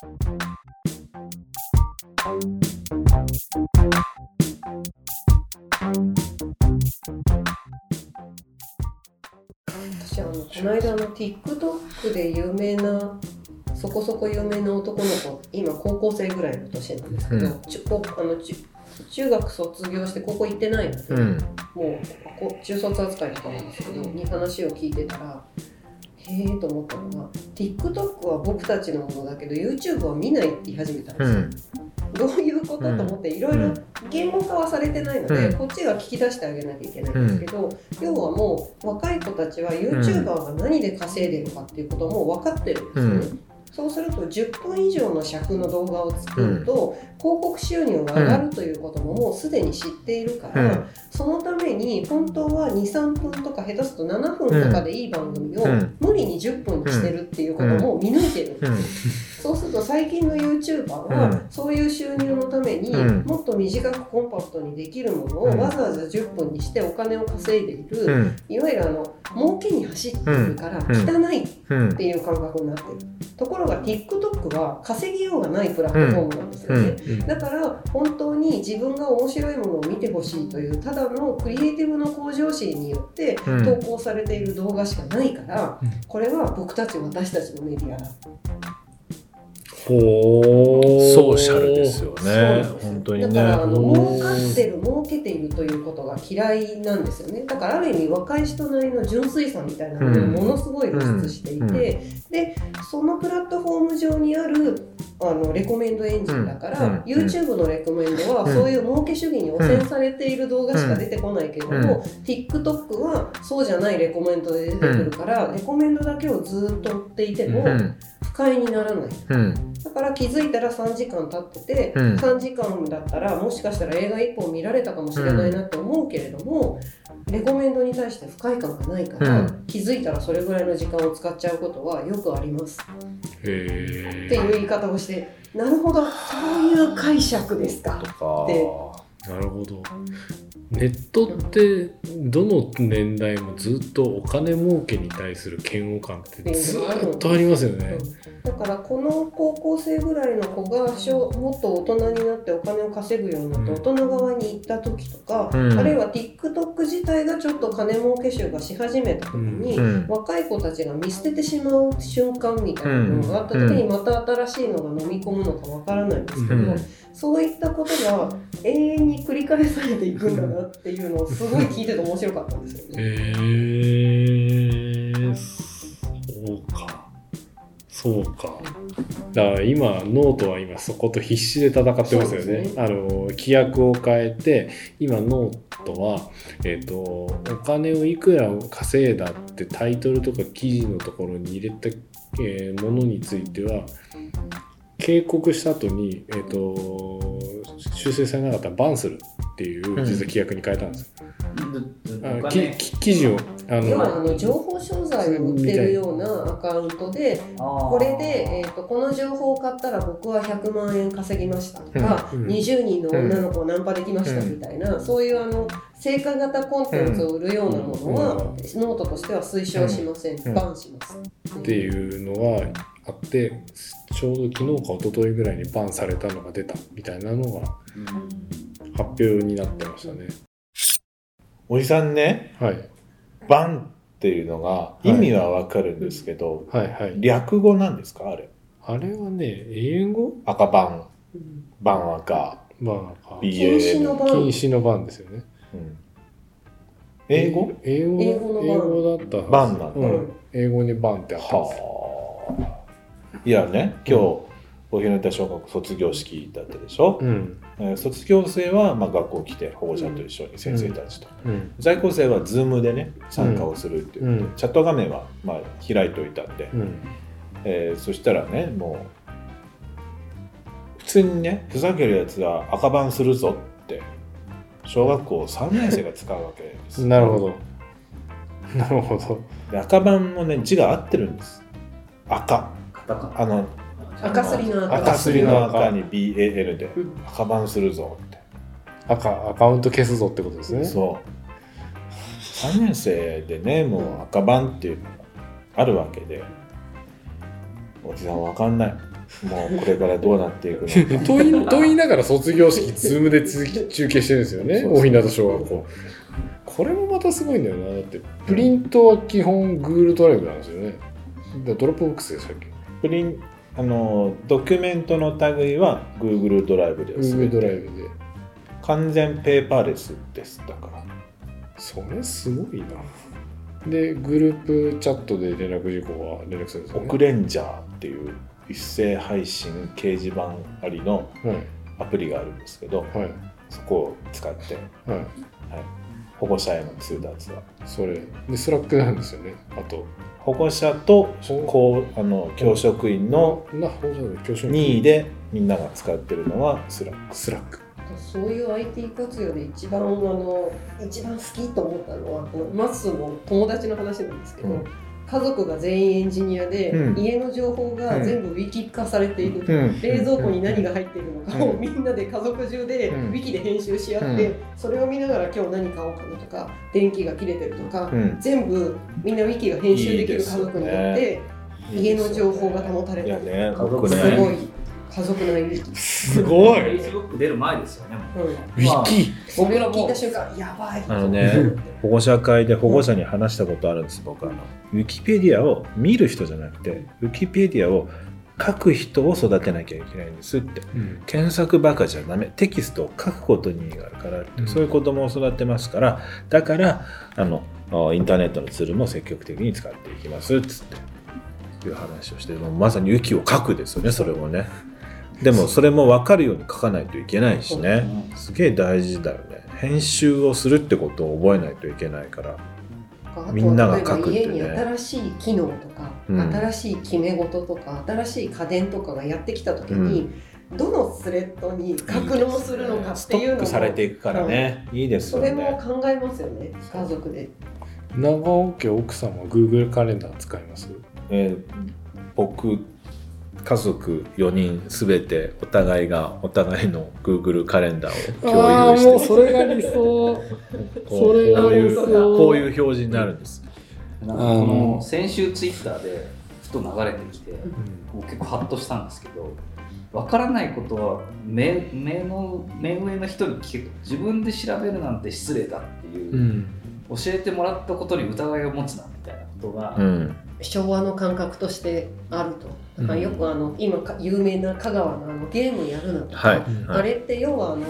私あのこの間の TikTok で有名なそこそこ有名な男の子今高校生ぐらいの年なんですけど、うん。こあの中学卒業して高校行ってないので、うん。もうこ中卒扱いとかなんですけどに話を聞いてたらへえと思ったのが TikTok は僕たちのものだけど YouTube は見ないって言い始めたんですよ。うん。どういうこと、と思っていろいろ言語化はされてないので、うん。こっちが聞き出してあげなきゃいけないんですけど、要はもう若い子たちは YouTuber が何で稼いでるかっていうことも分かってるんですよね。うそうすると10分以上の尺の動画を作ると、広告収入が上がるということももうすでに知っているから、うん。そのために本当は23分とか下手すると7分とかでいい番組をうん。無理に10分にしてるっていうことも見抜いてる。ん。ですそうすると最近の YouTuber うん。はそういう収入のためにうん。もっと短くコンパクトにできるものをうん。わざわざ10分にしてお金を稼いでいる、うん。いわゆるあの儲けに走っているからうん。汚いっうんていう感覚になってる。ところが TikTok は稼ぎようがないプラットフォームなんですよね、うんだから本当に自分が面白いものを見てほしいというただのクリエイティブの向上心によってうん。投稿されている動画しかないから、うん。これは僕たち私たちのメディアだソーシャルですよそうね本当にね。だからあのうん。儲かってる儲けているということが嫌いなんですよね。だからある意味若い人なりの純粋さみたいなものをものすごい露出していて、うん。うんでそのプラットフォーム上にあるあのレコメンドエンジンだから、うん。うん。YouTube のレコメンドはうん。そういう儲け主義に汚染されている動画しか出てこないけれども、TikTok はそうじゃないレコメンドで出てくるから、レコメンドだけをずっと追っていてもうん。不快にならない。うんだから気づいたら3時間経ってて、うん。3時間だったらもしかしたら映画1本見られたかもしれないなって思うけれども、レコメンドに対して不快感がないから、うん。気づいたらそれぐらいの時間を使っちゃうことはよくあります。へってえいう言い方をしてなるほどそういう解釈ですか。とか。でなるほど。ネットってどの年代もずっとお金儲けに対する嫌悪感ってずっとありますよね。うんだからこの高校生ぐらいの子が小もっと大人になってお金を稼ぐようになって大人側に行った時とか、うん。あるいは TikTok 自体がちょっと金儲け集がし始めた時に、うん。若い子たちが見捨ててしまう瞬間みたいなのがあった時にまた新しいのが飲み込むのかわからないんですけど、うん。そういったことが永遠に繰り返されていくんだなっていうのをすごい聞いてて面白かったんですよね。へそうか。だから今ノートは今そこと必死で戦ってますよね。ね。あの規約を変えて今ノートは、えっとお金をいくら稼いだってタイトルとか記事のところに入れた、えーものについては警告した後に、えっと修正されなかったらバンするっていううん。実は規約に変えたんですよ。あのきき記事をあ要はあのの情報商材を売ってるようなアカウントでここれで、えー、とこの情報を買ったら僕は100万円稼ぎましたとか、うん。うん。20人の女の子をナンパできましたみたいな、そういうあの成果型コンテンツを売るようなものは、うん。ノートとしては推奨しません、うん。バンします。っていうのはあってちょうど昨日か一昨日ぐらいにバンされたのが出たみたいなのが発表になってましたね。おじさんねはい。バンっていうのが意味はわかるんですけど、はいはい。略語なんですか？あれ。あれはね英語？赤バン。うん。バン赤。まあ BAN 禁止の番禁止の番ですよね。うん。英語？英語？英語の番英語だったバンなんだ。うん。英語にバンってあったんですはあいやね今日、お昼寝た小学校卒業式だったでしょ、うん。えー卒業生はまあ学校来て保護者と一緒に先生たちと、うん。在校生は Zoom でね参加をするっていう、うん。チャット画面はまあ開いといたんで、うん。えーそしたらねもう普通にねふざけるやつは赤番するぞって小学校3年生が使うわけです。なるほど。なるほど。で赤番もね字が合ってるんです。赤カタカナあの赤すりの赤。赤すりの赤赤に BAL でうん。赤番するぞって、赤アカウント消すぞってことですね。そう。3年生でねもう赤番っていうのがあるわけでおじさんわかんない。もうこれからどうなっていくのか。と言いと言いながら卒業式ズームで続き中継してるんですよね。そうそう大日向小学校。これもまたすごいんだよな。だってプリントは基本 Google ドライブなんですよね。だ Dropbox でしたっけ？プリンあのドキュメントの類は Google ドライブです Google ドライブで。完全ペーパーレスです。だから。それすごいな。でグループチャットで連絡事項は連絡するんですよね。オクレンジャーっていう一斉配信掲示板ありのはい。アプリがあるんですけどはい。そこを使ってはい。保護者への通達は。それ。で Slack なんですよね。あと保護者とこうあの教職員の任意でみんなが使ってるのは Slack。Slack。そういう IT 活用で一番あの一番好きと思ったのはマッスの友達の話なんですけど、うん家族が全員エンジニアで、うん。家の情報が全部ウィキ化されていると、うん。冷蔵庫に何が入っているのかをうん。みんなで家族中でうん。ウィキで編集し合って、うん。それを見ながら今日何買おうかなとか電気が切れてるとか、うん。全部みんなウィキが編集できる家族によって家の情報が保たれいてる。やね家族僕すねごい家族内ウィキ。すごい。Facebook 出る前ですよね。ウィキ。それを聞いた瞬間、やばい。あのね保護者会で保護者に話したことあるんです僕あの。ウィキペディアを見る人じゃなくてウィキペディアを書く人を育てなきゃいけないんですって。うん。検索ばかじゃダメ。テキストを書くことに意義があるからって、うん。そういう子供を育てますから。だからあのあインターネットのツールも積極的に使っていきますっつって。いう話をしてもうまさにウィキを書くですよねそれもねでもそれも分かるように書かないといけないしね。すげえ大事だよね。編集をするってことを覚えないといけないから。みんなが書くってね。家に新しい機能とか、うん。新しい決め事とか新しい家電とかがやってきた時に、どのスレッドに格納するのかっスていうのもトックされていくからね、いいですよそれもね考えますよね家族で。長尾家奥様 Google カレンダー使います？えー僕家族4人すべてお互いがお互いの Google カレンダーを共有してますそれが理想。こうそれがこういうこういう表示になるんです。なんかこの先週ツイッターでふと流れてきて、もう結構ハッとしたんですけど分からないことは目目の目上の人に聞く自分で調べるなんて失礼だっていう、うん。教えてもらったことに疑いを持つなみたいなことが、うん。昭和の感覚としてあると。だからよくあの今か有名な香川のあのゲームやるなとか、はい、うんはい。あれって要はあの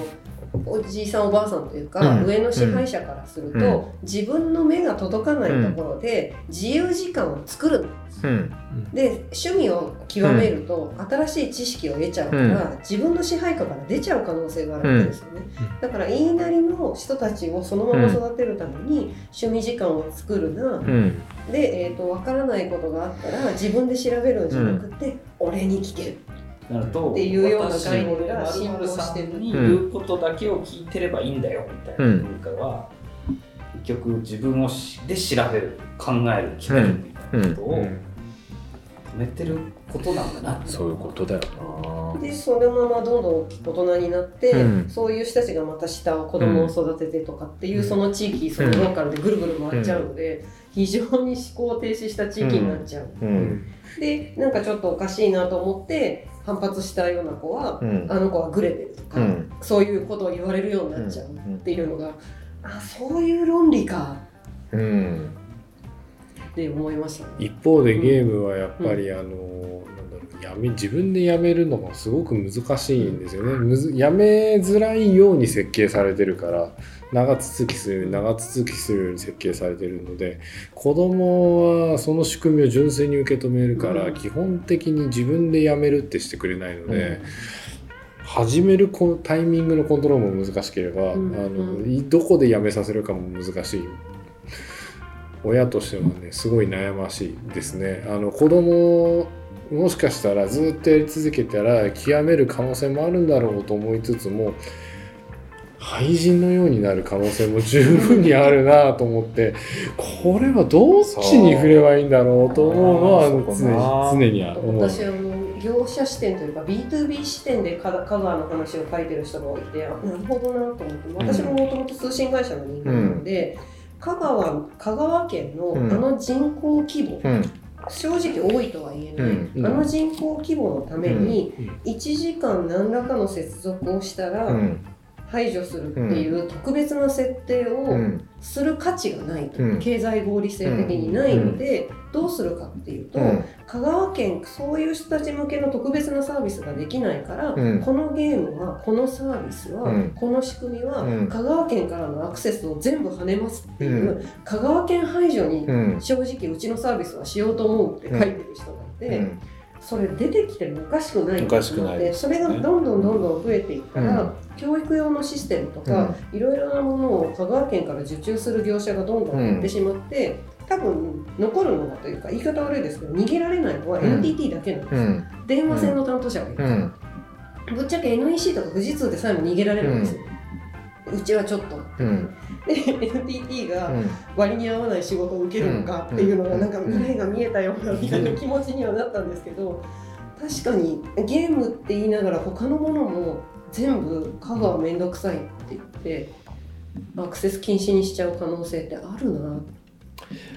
おじいさんおばあさんというか、うん。上の支配者からすると、うん。自分の目が届かないところで自由時間を作るの。うん。で趣味を極めると、新しい知識を得ちゃうから、自分の支配下から出ちゃう可能性があるわけですよね、うん。だから言いなりの人たちをそのまま育てるために趣味時間を作るな、うん。で、えー、と分からないことがあったら自分で調べるんじゃなくて、俺に聞けるなるとっていうような私概念が俺浸透〇〇さしてるん。に言うことだけを聞いてればいいんだよみたいなうん文化は、結局自分をしで調べる考える決めるみたいなことを止めてることなんだな。ってそういうことだよな。でそのままどんどん大人になって、うん。そういう人たちがまた下を子供を育ててとかっていう、その地域そのローカルでぐるぐる回っちゃうので、非常に思考停止した地域になっちゃう、ううんん。でなんかちょっとおかしいなと思って反発したような子は、うん。あの子はグレてるとか、うん。そういうことを言われるようになっちゃうっていうのが、あそういう論理か。うん。って思いましたね。一方でゲームはやっぱり、あのやめ自分でやめるのがすごく難しいんですよね。むずやめづらいように設計されてるから長続きするように長続きするように設計されてるので子供はその仕組みを純粋に受け止めるから、うん。基本的に自分でやめるってしてくれないので、始めるこタイミングのコントロールも難しければ、うん。あのういどこでやめさせるかも難しい。親としてはねすごい悩ましいですね。あの子供もしかしたらずっとやり続けたら極める可能性もあるんだろうと思いつつも廃人のようになる可能性も十分にあるなと思ってこれはどっちに振ればいいんだろうと思うのは常に常には思う。業者視点というか B2B 視点で香香川の話を書いてる人がいてあなるほどなと思って私ももともと通信会社の人間なので、香川香川県のうんあの人口規模、うん正直多いとは言えない、うんうん。あの人口規模のために1時間何らかの接続をしたらうん排除するっていう特別な設定うをんする価値がないと、うん。経済合理性的にないので、どうするかっていうと、うん。香川県そういう人たち向けの特別なサービスができないから、うん。このゲームはこのサービスは、うん。この仕組みは、うん。香川県からのアクセスを全部跳ねますっていう、香川県排除にうん。正直うちのサービスはしようと思うって書いてる人がいて、うんそれ出てきてもおかしくない。おかしくないでそれがどんどんどんどん増えていったら、うん。教育用のシステムとか、いろいろなものを香川県から受注する業者がどんどん減ってしまって、多分残るのはというか言い方悪いですけど逃げられないのはうん。NTT だけなんですよ、うん。電話線の担当者がいるから、うん。ぶっちゃけ NEC とか富士通でさえも逃げられるんですよ、うちはちょっとうん。で NTT がうん。割に合わない仕事を受けるのかっていうのがうん。なんか未来が見えたようなみたいな気持ちにはなったんですけど確かにゲームって言いながら他のものも全部香川めんどくさいって言ってアクセス禁止にしちゃう可能性ってあるな。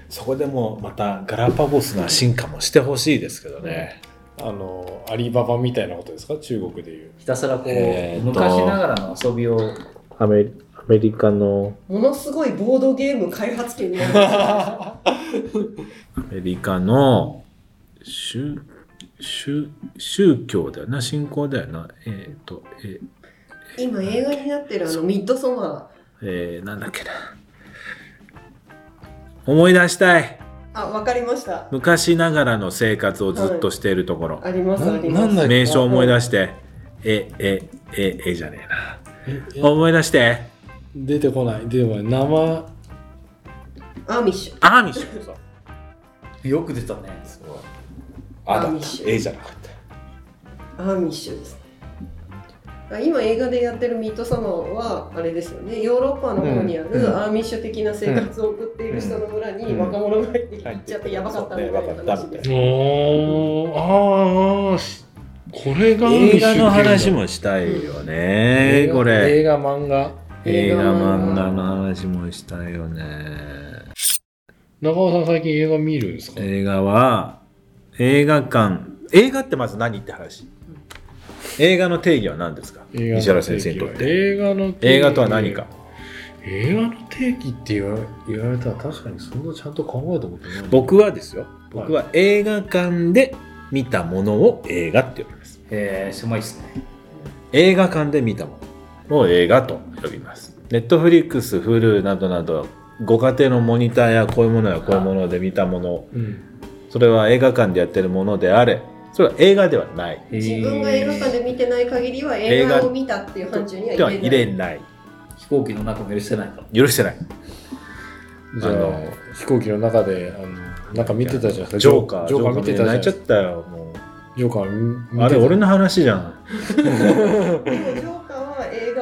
そこでもまたガラパゴスな進化もしてほしいですけどね。あのアリババみたいなことですか？中国でいう。ひたすらこう、えーと。昔ながらの遊びをアメリアメリカの。ものすごいボードゲーム開発権になる。アメリカの。宗宗宗教だよな。信仰だよな。えっ、とえ今映画になってるあのミッドソマえーなんだっけな。思い出したい。ーあわかりました。昔ながらの生活をずっとしているところ、ありますなあります。名称思い出して。ええええじゃねええな。思い出して出てこない。出てこない生アーミッシュアーミッシュそうよく出たね。あだアーミッシュえじゃなかった。アーミッシュですあ今映画でやってるミッドサマーはあれですよね。ヨーロッパの方にあうん。るアーミッシュ的な生活を送っている人の村にうん。若者が入ってきちゃってやばかったみたいな話でたいおーああしこれが映画の話もしたいよねこれ。映画漫画映画漫画の話もしたいよね。中尾さん最近映画見るんですか？映画は映画館。映画ってまず何って話？映画の定義は何ですか？石原先生にとって。映画の定義。映画とは何か？映画の定義って言わ言われたら確かにそんなちゃんと考えたことない。僕はですよ。僕は映画館で見たものを映画って呼びます。えー、狭いっすね。映画館で見たものを映画と呼びます。ネットフリックス Hulu などなどご家庭のモニターやこういうものやこういうもので見たもの。うん。それは映画館でやってるものであれ。それは映画ではない。自分が映画館で見てない限りは映画を見たっていう範疇には入れない。入れない。飛行機の中も許してないから許してない。じゃああの飛行機の中であのなんか見てたじゃん。ジョーカージョーカー見てたじゃん。泣い。ちゃったよもジョーカーあれ俺の話じゃん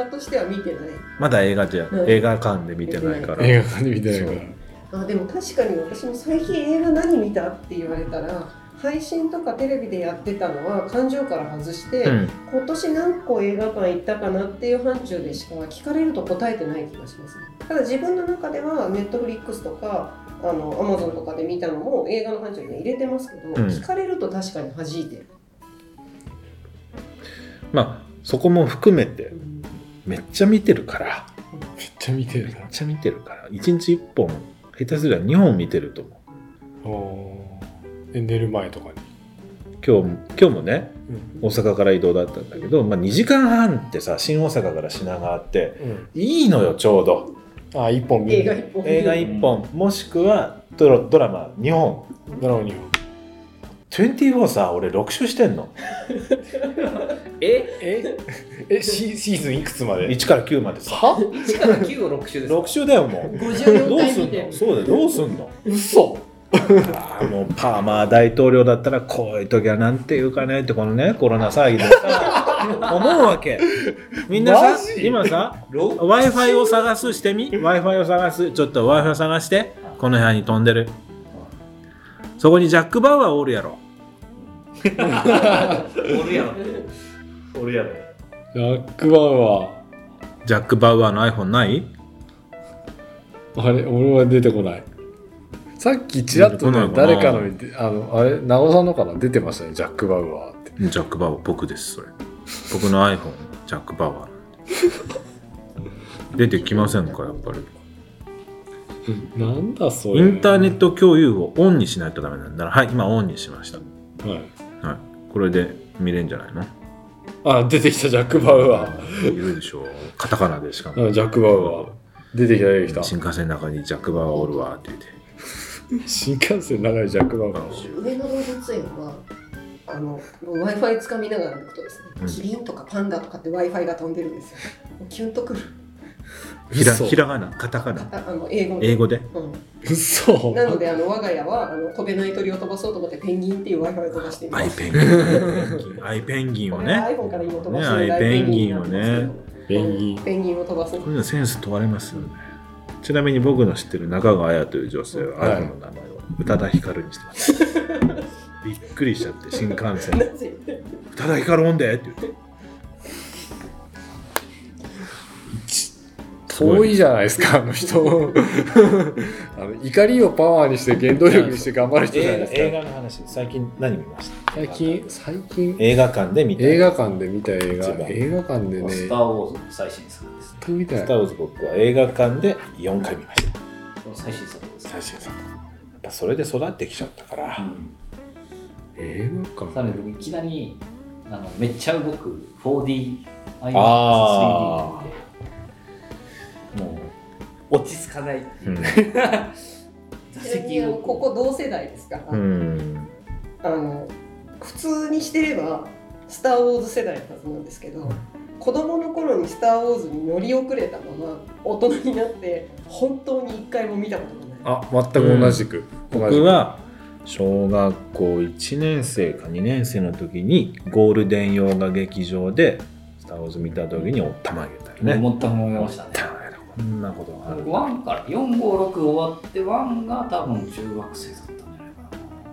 としては見てない。まだ映画じゃ、うん。映画館で見てないから。映画館で見てないから。あでも確かに私も最近映画何見たって言われたら配信とかテレビでやってたのは感情から外して、うん。今年何個映画館行ったかなっていう範疇でしか聞かれると答えてない気がしますね。ただ自分の中ではネットフリックスとかあのアマゾンとかで見たのも映画の範疇には入れてますけど、ん。聞かれると確かに弾いてる、まあそこも含めてめっちゃ見てるから。めっちゃ見てるめっちゃ見てるから。1日1本下手すりゃ2本見てると思う。なおー。で寝る前とかに、今日今日もね大阪から移動だったんだけど、まあ、2時間半ってさ新大阪から品川ってうん。いいのよちょうど。あ一本見る。映画一本映画1本。もしくはドラドラマ2本。なるほど24さ俺6週してんの？え？え？えシシーズンいくつまで？1から9までさ。は？1から9を6週ですか？6週だよもう。54どうすんの？そうだよどうすんの？嘘。ああもうパーマー大統領だったらこういう時はなんていうかねってこのねコロナ騒ぎでさ。思うわけ。みんなさ今さロ w i f i を探すしてみ？W i f i を探す。ちょっと w i f i を探して。この部屋に飛んでるそこにジャック・バウアーおるやろ。おるやろ。おるやろジャック・バウアジャック・バウアーの iPhone ない？ーあれ俺は出てこない。さっきちらっとね誰かの見てあのあれ長尾さんのかな出てましたねジャック・バウアーって。ジャック・バウアー僕ですそれ。僕の iPhone ジャック・バウアー出てきませんかやっぱりなんだそれ。インターネット共有をオンにしないとダメなんだはい今オンにしました。はい。はい。これで見れんじゃないの？あ出てきたジャック・バウアー。いるでしょう。カタカナでしかも。あジャック・バウアー。出てきた出てきた。新幹線の中にジャック・バウアーおるわって言って。新幹線の中にジャック・バウアー。上野動物園はあの w i f i つかみながらのことですね、うん。キリンとかパンダとかって w i f i が飛んでるんですよ。もうキュンとくるひら嘘。ひらがなカタカナ。ああの英語で。英語で？うん。嘘。なのであの我が家はあの飛べない鳥を飛ばそうと思ってペンギンっていう w i f i を飛ばしています。アイペンギンアイペンギンをこれはね。iPhone から今飛ばしてるねペンギンをね。ペンギン。ペンギンを飛ばすこういうのセンス問われますよね。ちなみに僕の知ってる中川彩という女性ははい。iPhone の名前を宇多田ヒカルにしてます。びっくりしちゃって新幹線。なぜ？宇多田ヒカルオンでって言って遠い。じゃないですかあの人。あの怒りをパワーにして原動力にして頑張る人じゃないですか。映画の話。最近何見ました？最近？最近映画館。で見た映画館で見た映画。映画館でね。スター・ウォーズの最新作です。全く見たい。スター・ウォーズ僕は映画館で4回見ました。最新作。です。最新作。やっぱそれで育ってきちゃったから、うん。映画館。さらに僕いきなりあのめっちゃ動く 4D あ 3D でもう落ち着かないう。ん。座席をここ同世代ですから、うん。あの普通にしてれば「スター・ウォーズ」世代のはずなんですけど子供の頃に「スター・ウォーズ」に乗り遅れたまま大人になって本当に一回も見たことがない。あ全く同じく、同じく僕は小学校1年生か2年生の時にゴールデン洋画劇場で「スター・ウォーズ」見た時におったまげたよね。思ったものましたねこんなことがある。1から456終わって1が多分中学生だったんじゃないか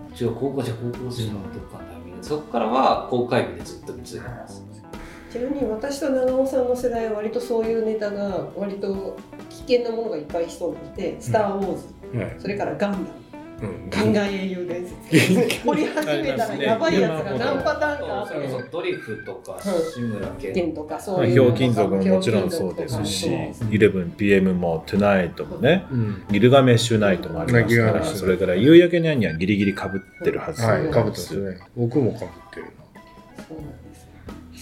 な。中学高校じゃ高校生のどっかのタイミングでそこからは公開日でずっと見続けてます。ちなみに私と長尾さんの世代は割とそういうネタが割と危険なものがいっぱい潜んでいて「スター・ウォーズ」はい。それから「ガンダム」うん「ガンガン英雄伝説」掘り始めたらやばいやつが何パターンかあってそドリフとかうん志村けん剣とかそうまあ、いうひょうきん。族ももちろんそうですし、11PM も Tonight もね、うんギルガメッシュナイトもありますから、ギルガメッシュナイトそれから夕焼けにゃんにはギリギリかぶってるはずはい、かぶってでますね。僕もかぶってるそうな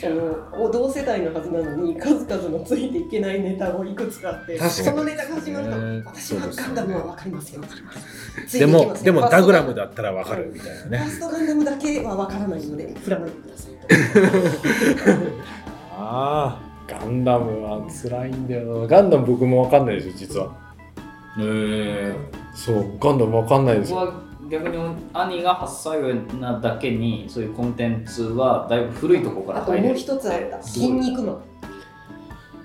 んですよその同世代のはずなのに数々のついていけないネタをいくつかあってそのネタが始まるとね。私はガンダムは分かりますよすよもでもダグラムファだったらわかるみたいなーねストガンダムだけは分からないので振らないでください。あガンダムは辛いんだよな。ガンダム僕もわかんないですよ、実は。へそう、ガンダムわかんないですよ。逆に兄が8歳上なだけにそういうコンテンツはだいぶ古いところからあともう一つあった。筋肉マン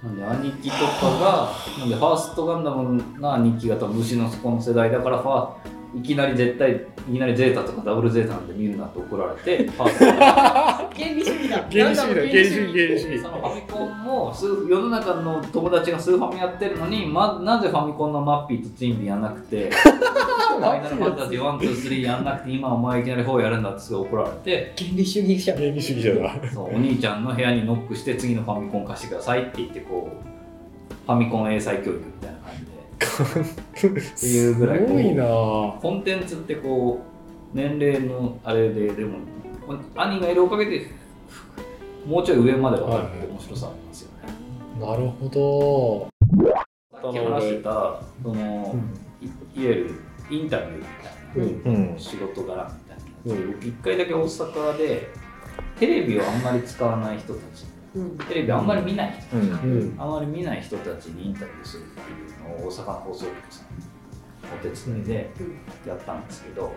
なんで兄貴とかがなんでファーストガンダムが兄貴が多分虫の。この世代だからファいきなり絶対いきなりゼータとかダブルゼータなんで見るなって怒られて原理主義だ原理主義だ、原理主義、原理主義そ。のファミコンも世の中の友達がスーファミやってるのに、ま、なぜファミコンのマッピーとツインビーやんなくて ファイナルファンタジー123やんなくて今お前いきなり4やるんだってすごい怒られて原理主義者原理主義者だ。そうお兄ちゃんの部屋にノックして次のファミコン貸してくださいって言ってこうファミコン英才教育みたいなっていうぐらいすごいなぁ。コンテンツってこう年齢のあれででも兄がいるおかげでもうちょい上までは面白さありますよね。なるほさっき話してたその、いいわゆるインタビューみたいど。うん。うんな仕事柄みたいな、うん僕一回だけ大阪でテレビをあんまり使わない人たちうんテレビあんまり見ない人、うん。うん。あんまり見ない人たちにインタビューするっていうのを大阪の放送局さんお手伝いでやったんですけど、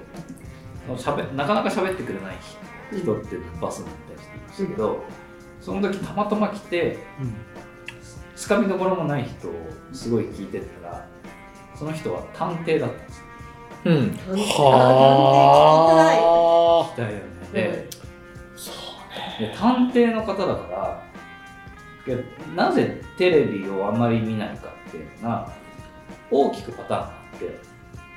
しゃべなかなか喋ってくれない人ってバスに行ったりしていましたけど、その時たまたま来てつかみどころもない人をすごい聞いてたらその人は探偵だったんですよ。うん。はだよね。で、で探偵の方だからいやなぜテレビをあまり見ないかっていうのが大きくパターンがあって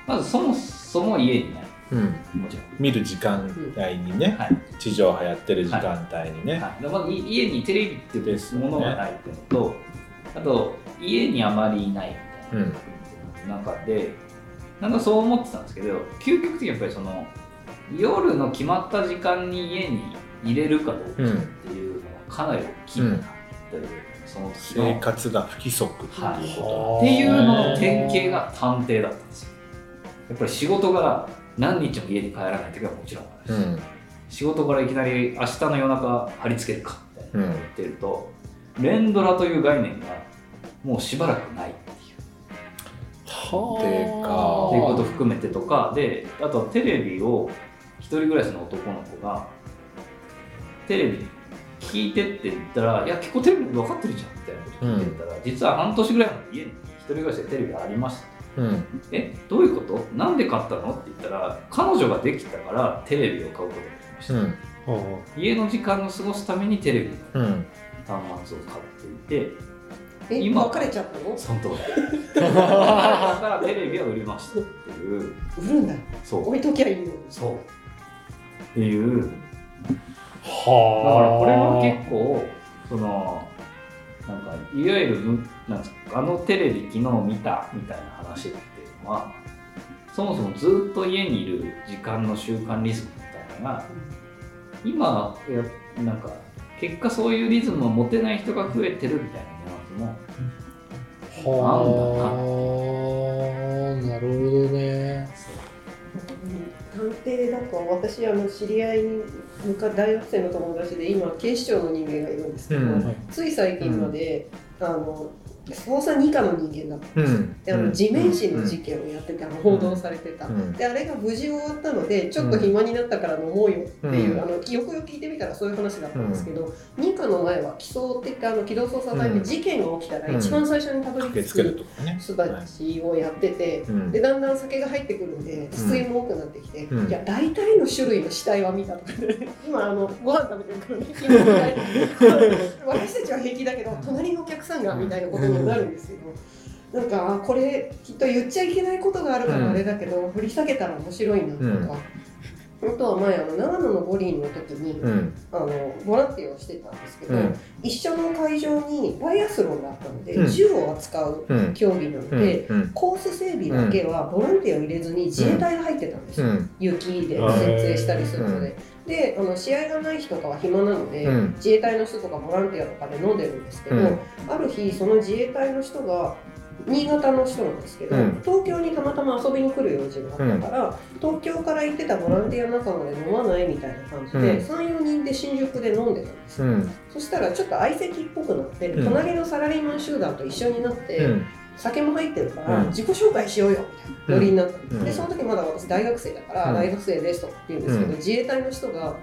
まずそもそも家にないうん、もちろん。見る時間帯にね、はい。地上波やってる時間帯にね、はい、でまずい家にテレビっていうものがないっていうのと、あと家にあまりいないみたいな中で、なんかそう思ってたんですけど究極的にやっぱりその夜の決まった時間に家に入れるかどうかっていうのがかなり大きいなっていう、その時の生活が不規則っていうこっていうのの典型が探偵だったんですよやっぱり仕事が何日も家に帰らない時はもちろんあると、し、うん。仕事からいきなり明日の夜中貼り付けるかみたいなうん言ってると、連ドラという概念がもうしばらくないっていう。はでかっていうことを含めてとか。であとはテレビを一人暮らしの男の子がテレビ聞いてって言ったら「いや結構テレビ分かってるじゃん」みたいなこと言ってたら、実は半年ぐらい前に家に一人暮らしでテレビありました。うん。えどういうこと？なんで買ったの？って言ったら彼女ができたからテレビを買うことになりました、うん。家の時間を過ごすためにテレビのうん。端末を買っていてえ今別れちゃったの？その通り。だからテレビを売りましたっていう。売るんだ。そう。置いときゃいいのそう。っていうだからはこれは結構そのなんかいわゆるむなんですかあのテレビ昨日見たみたいな話っていうのはそもそもずっと家にいる時間の習慣リズムみたいなのが今やなんか結果そういうリズムを持てない人が増えてるみたいなニュアンスもはあなるほどね。探偵だと私あの知り合いに昔大学生の友達で今警視庁の人間がいるんですけど、うん。つい最近まで、あの捜査二課の人間だった。ん。ですよ、うん。であの地面師の事件をやってて、あの報道されてた、うん。であれが無事終わったのでちょっと暇になったから飲もうよっていう、うん。あのよくよく聞いてみたらそういう話だったんですけど、二課の前は起訴って言ってあの機動捜査隊で事件が起きたら一番最初にたどり着く人たちをやってて、うん。でだんだん酒が入ってくるんで出演も多くなってきて、うん。いや大体の種類の死体は見たとかで 今あのご飯食べてるから ね 私たちは平気だけど隣のお客さんがみたいなことにはなるんですけどなんかあこれきっと言っちゃいけないことがあるからあれだけど、掘り下げたら面白いなとか。あとは前あの長野の五輪の時に、うん。あのボランティアをしてたんですけど、うん。一緒の会場にバイアスロンがあったので、うん。銃を扱ううん。競技なのうん。で、うん。コース整備だけはボランティアを入れずに自衛隊が入ってたんですよ、うん。雪で設営したりするので、であの試合がない日とかは暇なので、うん。自衛隊の人とかボランティアとかで飲んでるんですけど、うん。ある日その自衛隊の人が新潟の人なんですけど、うん。東京にたまたま遊びに来る用事があったから、東京から行ってたボランティア仲間で飲まないみたいな感じで、うん。34人で新宿で飲んでたんですそしたらちょっと相席っぽくなって、うん。隣のサラリーマン集団と一緒になって、うん酒も入ってるから、うん。自己紹介しようよみたいな。ノリになった。ん。でその時まだ私大学生だから、うん。大学生ですとか言うんですけど、うん。自衛隊の人が、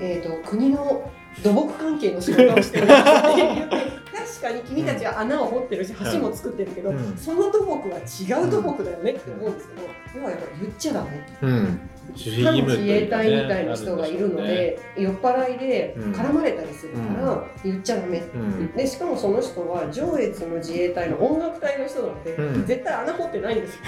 えー、と国の土木関係の仕事をしてるって言って確かに君たちは穴を掘ってるし橋も作ってるけど、うん。その土木は違う土木だよねって思うんですけど要はやっぱり言っちゃダメ。うん。自衛隊みたいな人がいるので、酔っ払いでうん。絡まれたりするから言っちゃダメ、うん。でしかもその人は上越の自衛隊の音楽隊の人なので、うん。絶対穴掘ってないんです。よ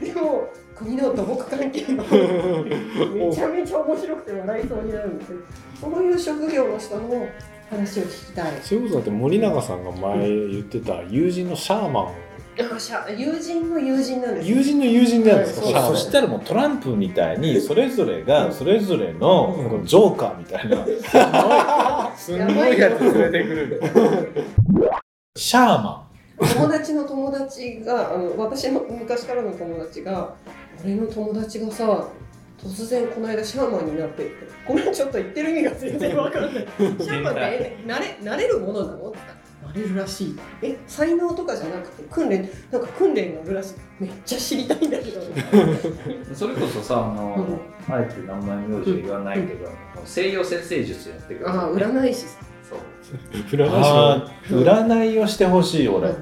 でも国の土木関係の めちゃめちゃ面白くて笑いそうになるんですよ。そういう職業の人の話を聞きたい。そういうことだって森永さんが前言ってた友人のシャーマン。あしゃ友人の友人なんです友人の友人なんですか、そしたらもうトランプみたいにそれぞれがそれぞれのジョーカーみたいな。すんごいやつ連れてくるシャーマ友達の友達があの私の昔からの友達が俺の友達がさ突然この間シャーマンになってってごめんちょっと言ってる意味が全然わからない。シャーマンってえ なれなれるものなのってなれるらしいえ才能とかじゃなくて訓練なんか訓練があるらしい。めっちゃ知りたいんだけど。それこそさあの、うん。あえて名前名字言わないけど、西洋先生術やってくるああ占い師さそう。占い占いをしてほしい俺。ん。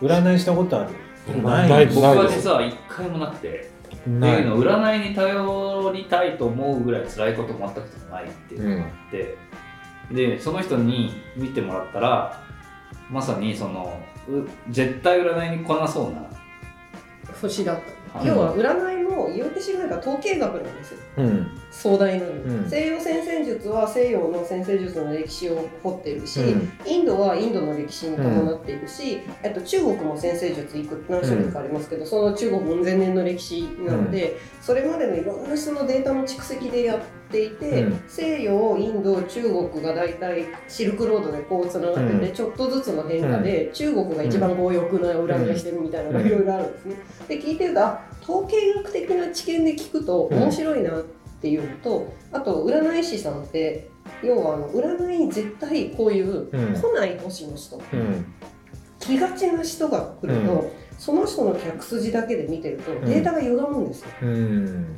占いしたことある。ないない。僕は実は一回もなくてってないいうの占いに頼りたいと思うぐらい辛いこと全くないっていうのがあって、でその人に見てもらったらまさにそのう絶対占いに来なそうな。星だった、はい要は占いも言ってしまえば統計学なんですよ。うん。壮大なの。に、うん。西洋先生術は西洋の先生術の歴史を掘っているし、うん。インドはインドの歴史に伴っているし、えっと、中国も先生術いく何種類かありますけど、その中国も前年の歴史なので、それまでのいろんな人のデータの蓄積でやっていて、うん。西洋インド中国が大体シルクロードでこうつながってて、うん。ちょっとずつの変化で、中国が一番強欲な占いしてるみたいなのがいろいろあるんですね。で聞いてるとあ統計学的な知見で聞くと面白いなっていうのと、あと占い師さんって要はあの占いに絶対こういううん。来ない年の人、うん。来がちな人が来ると、うその人の客筋だけで見てるとデータが歪むんですよ。うん。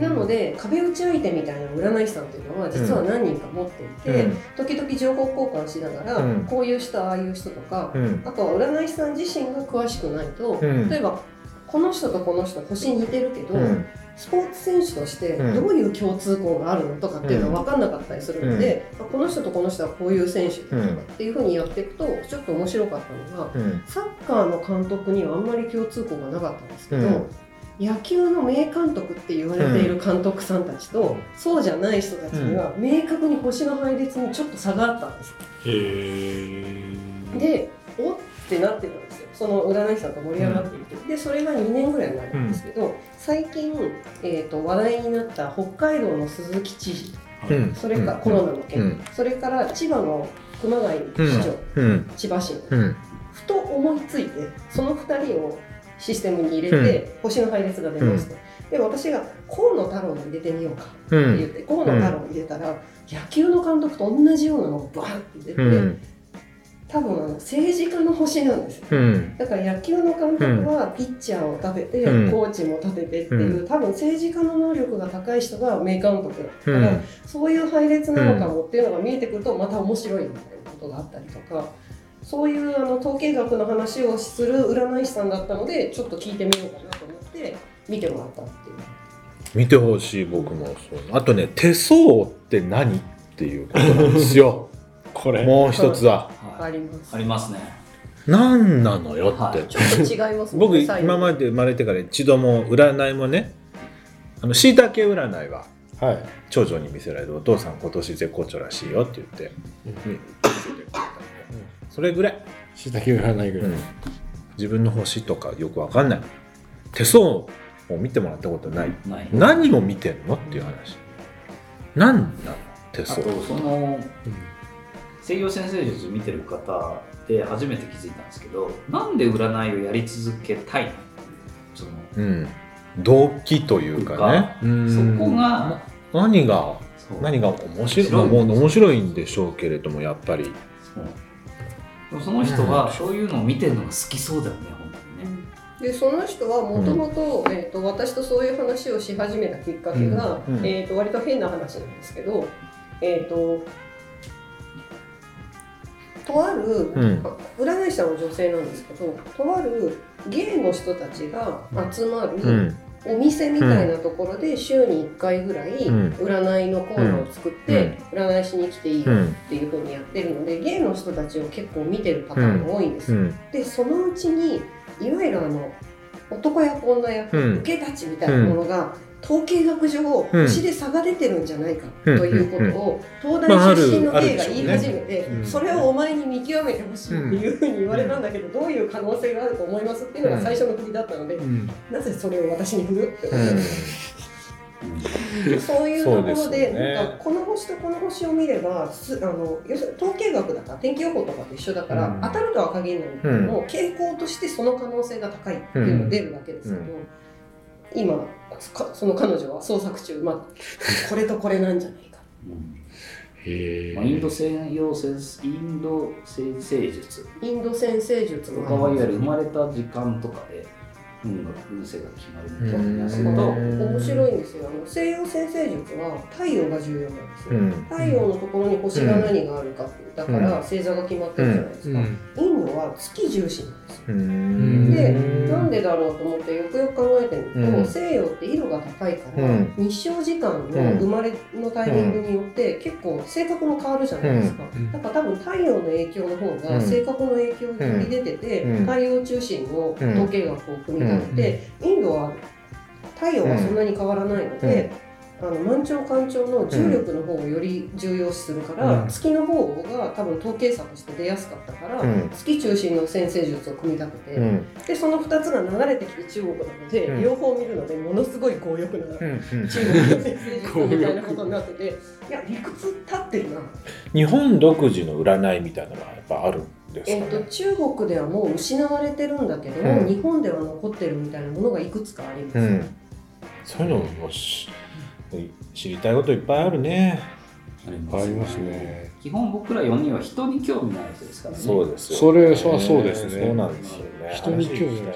なので壁打ち相手みたいな占い師さんっていうのは実は何人か持っていて、時々情報交換しながら、うん。こういう人ああいう人とか、うん。あとは占い師さん自身が詳しくないと、うん。例えばこの人とこの人星似てるけど、うんスポーツ選手としてうん。どういう共通項があるのとかっていうのは分かんなかったりするので、あこの人とこの人はこういう選手だとかっていうふうにやっていくとちょっと面白かったのがうん。サッカーの監督にはあんまり共通項がなかったんですけど、うん。野球の名監督って言われている監督さんたちと、そうじゃない人たちには明確に星の配列にちょっと差があったんです。へー。でおってなってたその占い師さんと盛り上がっていて、でそれが2年ぐらい前なんですけど、最近、えー、と話題になった北海道の鈴木知事。うん。それからコロナの件、うん。それから千葉の熊谷市長、うん。千葉市の。うん。ふと思いついてその2人をシステムに入れて、星の配列が出ました、で私が河野太郎を入れてみようかってうん言って、河野太郎を入れたら、野球の監督と同じようなのがバーって出て、うん多分あの政治家の星なんですよ。うん。だから野球の監督はピッチャーを立てて、うん。コーチも立ててっていう、多分政治家の能力が高い人が名監督だから、うん。そういう配列なのかもっていうのが見えてくるとまた面白いみたいなことがあったりとかそういうあの統計学の話をする占い師さんだったのでちょっと聞いてみようかなと思って見てもらったっていう。見てほしい僕もそう。あとね手相って何っていうことなんですよ これ。もう一つは。あります。ありますね。何なのよって、はい。ちょっと違います僕最後今まで生まれてから一度も占いもねあの椎茸占いははい。長女に見せられてお父さん今年絶好調らしいよって言って、うん。見せてくれたのそれぐらい、しいたけ占いぐらい、自分の星とかよくわかんない。手相を見てもらったことない。ない。何を見てんのっていう話。何なの？手あと相その西洋先生術見てる方で初めて気づいたんですけどなんで占いをやり続けたいの？そのうん。動機というかね。うん。そこが何が何が面白い面白いまあもう面白いんでしょうけれどもやっぱり。その人はそういうのを見てるのが好きそうだよね本当にね。でその人はもともとえーと私とそういう話をし始めたきっかけが、うん。うん。えー、と割と変な話なんですけど、えー、ととある、ん。占い師さんは女性なんですけどとある芸の人たちが集まる、うん。お店みたいなところで週に1回ぐらいうん。占いのコーナーを作って、占いしに来ていいよっていうふうにやってるので芸の人たちを結構見てるパターンが多いんです。でそのうちにいわゆるあの男役女役、うん。受け立ちみたいなものが、統計学上うん星で差が出てるんじゃないかうん。ということを、東大出身のある A が言い始めて、うん。それをお前に見極めてほしいっていうふうに言われたんだけど、どういう可能性があると思いますっていうのが最初の振りだったので、うん。なぜそれを私に振る？って思っそういうところでね。なんかこの星とこの星を見ればすあの要するに統計学だから天気予報とかと一緒だから、うん。当たるとは限らないけども、傾向としてその可能性が高いっていうのが出るわけですけど、うん今かその彼女は創作中、まあ、これとこれなんじゃないか。うん。へえ、まあ、インド西洋先インド先生術。インド先生術とのかはいわゆる生まれた時間とかで運が運勢が決まるみたいなするだからと面白いんですよ。あの西洋先生術は太陽が重要なんですよ、うん。太陽のところに星が何があるかだから星座が決まってるじゃないですか、うん。インドは月重視なんですでうん。なんでだろうと思ってよくよく考えてみると、うん。西洋って色が高いから、うん。日照時間の生まれのタイミングによって結構性格も変わるじゃないですか、うん。だから多分太陽の影響の方がうん。性格の影響に出てて、うん。太陽中心の統計学を組みあって、インドは太陽がそんなに変わらないので、あの満潮干潮の重力の方をより重要視するから、うん。月の方が多分統計差として出やすかったから、うん。月中心の先生術を組み立てて、うん。でその2つが流れてきて中国なので、うん。両方見るのでものすごい強欲な中国の先生術みたいなことになってていや理屈立ってるな、日本独自の占いみたいなのはやっぱあるんですえっとかね。中国ではもう失われてるんだけど、うん。日本では残ってるみたいなものがいくつかあります、うん、そういうのもし知りたいこといっぱいあるね。ありますね基本僕ら4人は人に興味ない人ですからねそうですよ。それはそうですねそうなんですよね。人に興味ない